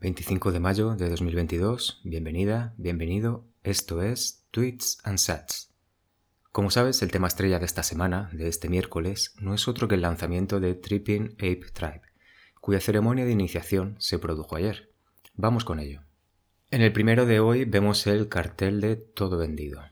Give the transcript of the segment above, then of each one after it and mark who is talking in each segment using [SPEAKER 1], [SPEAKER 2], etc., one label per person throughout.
[SPEAKER 1] 25 de mayo de 2022, bienvenida, bienvenido, esto es Tweets and Sats. Como sabes, el tema estrella de esta semana, de este miércoles, no es otro que el lanzamiento de Tripping Ape Tribe, cuya ceremonia de iniciación se produjo ayer. Vamos con ello. En el primero de hoy vemos el cartel de todo vendido.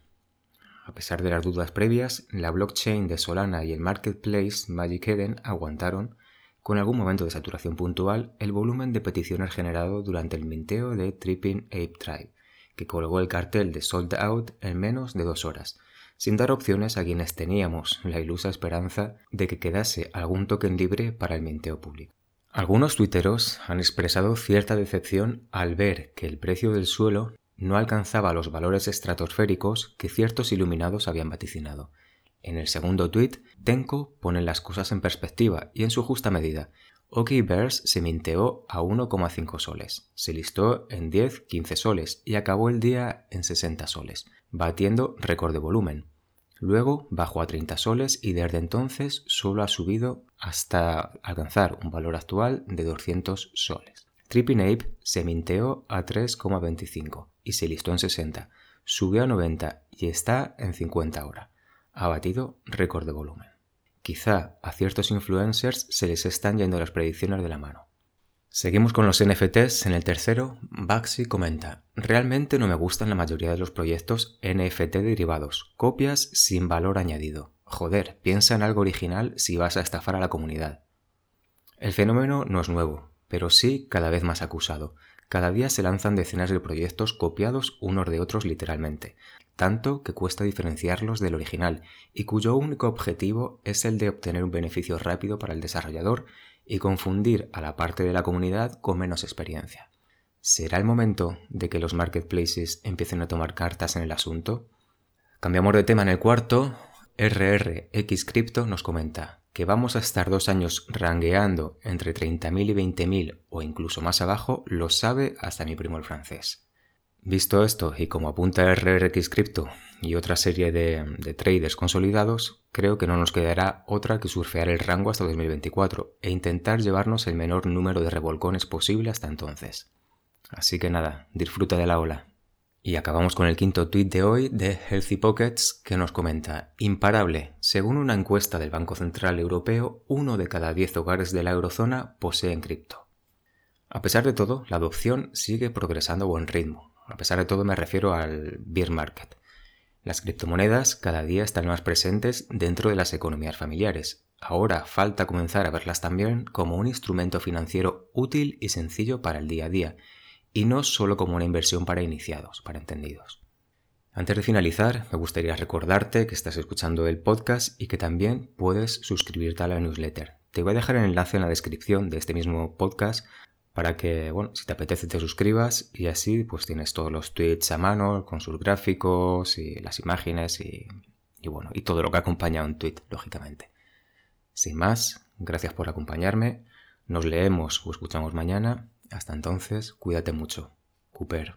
[SPEAKER 1] A pesar de las dudas previas, la blockchain de Solana y el marketplace Magic Eden aguantaron con algún momento de saturación puntual, el volumen de peticiones generado durante el minteo de Tripping Ape Tribe, que colgó el cartel de Sold Out en menos de dos horas, sin dar opciones a quienes teníamos la ilusa esperanza de que quedase algún token libre para el minteo público. Algunos tuiteros han expresado cierta decepción al ver que el precio del suelo no alcanzaba los valores estratosféricos que ciertos iluminados habían vaticinado, en el segundo tuit, Tenko pone las cosas en perspectiva y en su justa medida. Bears se minteó a 1,5 soles, se listó en 10-15 soles y acabó el día en 60 soles, batiendo récord de volumen. Luego bajó a 30 soles y desde entonces solo ha subido hasta alcanzar un valor actual de 200 soles. Tripping Ape se minteó a 3,25 y se listó en 60, subió a 90 y está en 50 ahora ha batido récord de volumen. Quizá a ciertos influencers se les están yendo las predicciones de la mano. Seguimos con los NFTs. En el tercero, Baxi comenta, realmente no me gustan la mayoría de los proyectos NFT derivados, copias sin valor añadido. Joder, piensa en algo original si vas a estafar a la comunidad. El fenómeno no es nuevo, pero sí cada vez más acusado. Cada día se lanzan decenas de proyectos copiados unos de otros literalmente, tanto que cuesta diferenciarlos del original y cuyo único objetivo es el de obtener un beneficio rápido para el desarrollador y confundir a la parte de la comunidad con menos experiencia. ¿Será el momento de que los marketplaces empiecen a tomar cartas en el asunto? Cambiamos de tema en el cuarto. RRX Crypto nos comenta que vamos a estar dos años rangueando entre 30.000 y 20.000 o incluso más abajo, lo sabe hasta mi primo el francés. Visto esto, y como apunta RRX Crypto y otra serie de, traders consolidados, creo que no nos quedará otra que surfear el rango hasta 2024 e intentar llevarnos el menor número de revolcones posible hasta entonces. Así que nada, disfruta de la ola. Y acabamos con el quinto tweet de hoy de Healthy Pockets que nos comenta, imparable, según una encuesta del Banco Central Europeo, uno de cada diez hogares de la eurozona poseen cripto. A pesar de todo, la adopción sigue progresando a buen ritmo, a pesar de todo me refiero al beer market. Las criptomonedas cada día están más presentes dentro de las economías familiares. Ahora falta comenzar a verlas también como un instrumento financiero útil y sencillo para el día a día, y no solo como una inversión para iniciados, para entendidos. Antes de finalizar, me gustaría recordarte que estás escuchando el podcast y que también puedes suscribirte a la newsletter. Te voy a dejar el enlace en la descripción de este mismo podcast para que, bueno, si te apetece te suscribas y así pues tienes todos los tweets a mano con sus gráficos y las imágenes y, bueno, y todo lo que acompaña un tweet, lógicamente. Sin más, gracias por acompañarme, nos leemos o escuchamos mañana, hasta entonces, cuídate mucho. Cooper.